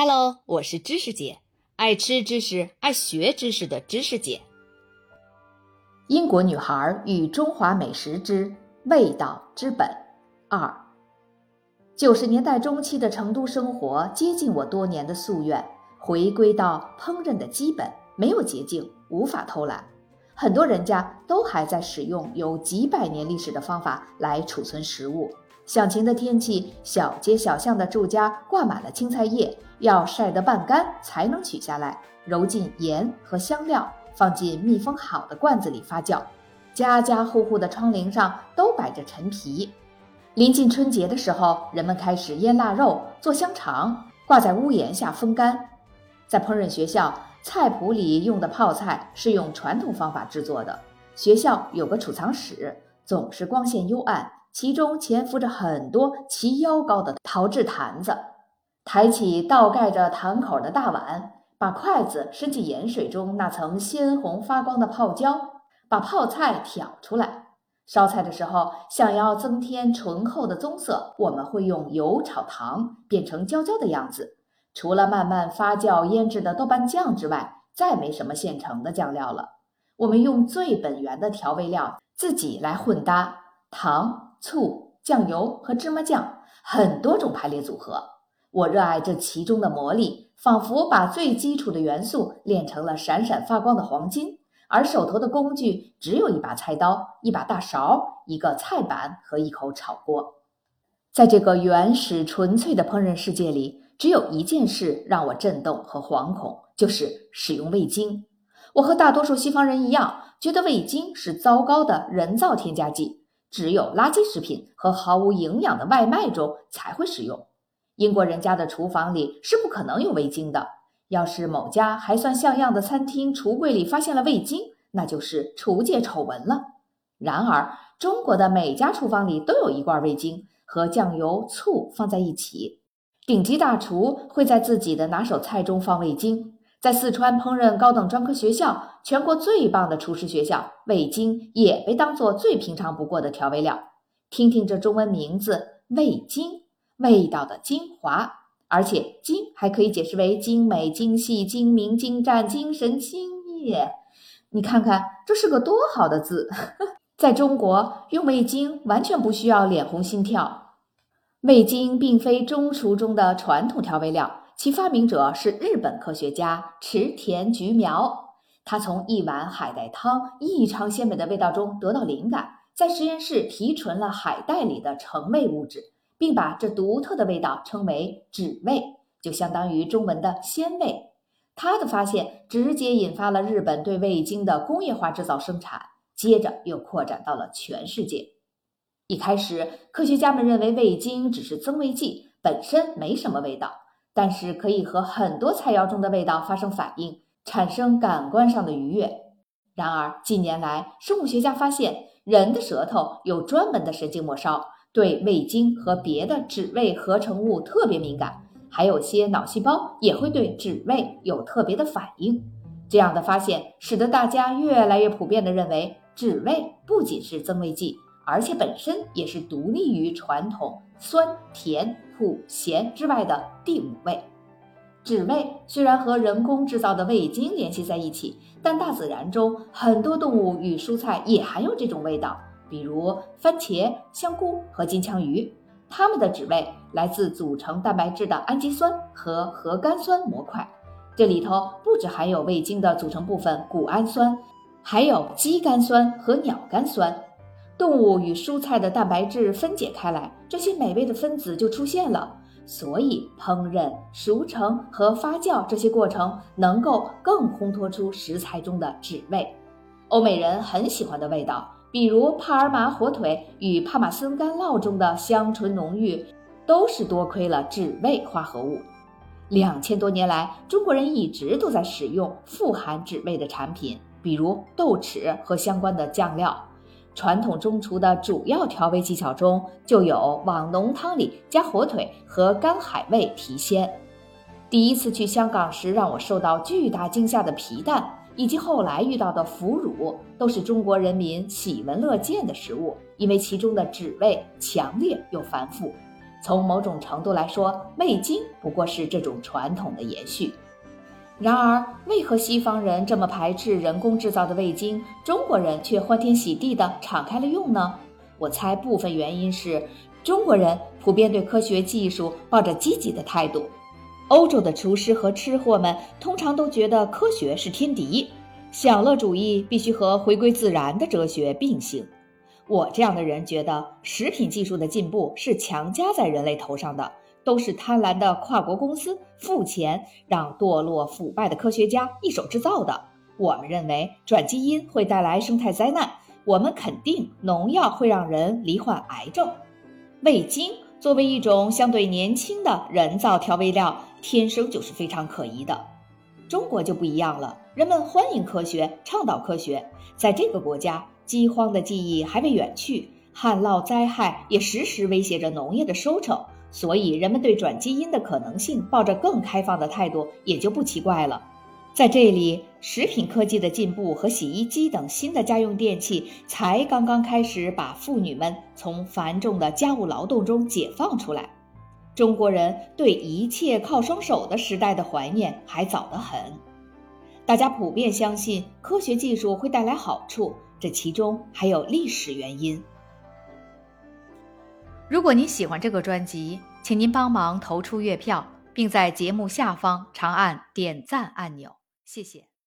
Hello，我是知识姐，爱吃知识、爱学知识的知识姐。英国女孩与中华美食之味道之本二。九十年代中期的成都生活接近我多年的夙愿，回归到烹饪的基本，没有捷径，无法偷懒。很多人家都还在使用有几百年历史的方法来储存食物。响晴的天气，小街小巷的住家挂满了青菜叶，要晒得半干才能取下来，揉进盐和香料，放进密封好的罐子里发酵。家家户户的窗棂上都摆着陈皮。临近春节的时候，人们开始腌腊肉、做香肠，挂在屋檐下风干。在烹饪学校。菜谱里用的泡菜是用传统方法制作的。学校有个储藏室，总是光线幽暗，其中潜伏着很多齐腰高的陶制坛子。抬起倒盖着坛口的大碗，把筷子伸进盐水中那层鲜红发光的泡椒，把泡菜挑出来。烧菜的时候，想要增添醇厚的棕色，我们会用油炒糖，变成焦焦的样子。除了慢慢发酵腌制的豆瓣酱之外，再没什么现成的酱料了。我们用最本源的调味料自己来混搭，糖、醋、酱油和芝麻酱，很多种排列组合。我热爱这其中的魔力，仿佛把最基础的元素炼成了闪闪发光的黄金。而手头的工具只有一把菜刀、一把大勺、一个菜板和一口炒锅。在这个原始纯粹的烹饪世界里。只有一件事让我震动和惶恐，就是使用味精。我和大多数西方人一样，觉得味精是糟糕的人造添加剂，只有垃圾食品和毫无营养的外卖中才会使用。英国人家的厨房里是不可能有味精的。要是某家还算像样的餐厅橱柜里发现了味精，那就是厨界丑闻了。然而，中国的每家厨房里都有一罐味精，和酱油、醋放在一起。顶级大厨会在自己的拿手菜中放味精，在四川烹饪高等专科学校，全国最棒的厨师学校，味精也被当做最平常不过的调味料。听听这中文名字“味精”，味道的精华，而且“精”还可以解释为精美、精细、精明、精湛、精神、精液。你看看，这是个多好的字！在中国，用味精完全不需要脸红心跳。味精并非中厨中的传统调味料，其发明者是日本科学家池田菊苗。他从一碗海带汤异常鲜美的味道中得到灵感，在实验室提纯了海带里的成味物质，并把这独特的味道称为脂味，就相当于中文的鲜味。他的发现直接引发了日本对味精的工业化制造生产，接着又扩展到了全世界。一开始，科学家们认为味精只是增味剂，本身没什么味道，但是可以和很多菜肴中的味道发生反应，产生感官上的愉悦。然而，近年来，生物学家发现，人的舌头有专门的神经末梢，对味精和别的脂味合成物特别敏感，还有些脑细胞也会对脂味有特别的反应。这样的发现使得大家越来越普遍地认为，脂味不仅是增味剂。而且本身也是独立于传统酸、甜、苦、咸之外的第五味。脂味虽然和人工制造的味精联系在一起，但大自然中很多动物与蔬菜也含有这种味道，比如番茄、香菇和金枪鱼。它们的脂味来自组成蛋白质的氨基酸和核苷酸模块，这里头不只含有味精的组成部分谷氨酸，还有肌苷酸和鸟苷酸。动物与蔬菜的蛋白质分解开来，这些美味的分子就出现了。所以，烹饪、熟成和发酵这些过程能够更烘托出食材中的脂味。欧美人很喜欢的味道，比如帕尔马火腿与帕玛森干酪中的香醇浓郁，都是多亏了脂味化合物。两千多年来，中国人一直都在使用富含脂味的产品，比如豆豉和相关的酱料。传统中厨的主要调味技巧中，就有往浓汤里加火腿和干海味提鲜。第一次去香港时，让我受到巨大惊吓的皮蛋，以及后来遇到的腐乳，都是中国人民喜闻乐见的食物，因为其中的脂味强烈又繁复。从某种程度来说，味精不过是这种传统的延续。然而，为何西方人这么排斥人工制造的味精，中国人却欢天喜地地敞开了用呢？我猜部分原因是中国人普遍对科学技术抱着积极的态度，欧洲的厨师和吃货们通常都觉得科学是天敌，享乐主义必须和回归自然的哲学并行。我这样的人觉得，食品技术的进步是强加在人类头上的。都是贪婪的跨国公司付钱让堕落腐败的科学家一手制造的。我们认为转基因会带来生态灾难，我们肯定农药会让人罹患癌症。味精作为一种相对年轻的人造调味料，天生就是非常可疑的。中国就不一样了，人们欢迎科学，倡导科学。在这个国家，饥荒的记忆还未远去，旱涝灾害也时时威胁着农业的收成。所以，人们对转基因的可能性抱着更开放的态度，也就不奇怪了。在这里，食品科技的进步和洗衣机等新的家用电器才刚刚开始把妇女们从繁重的家务劳动中解放出来。中国人对一切靠双手的时代的怀念还早得很。大家普遍相信科学技术会带来好处，这其中还有历史原因。如果您喜欢这个专辑，请您帮忙投出月票，并在节目下方长按点赞按钮，谢谢。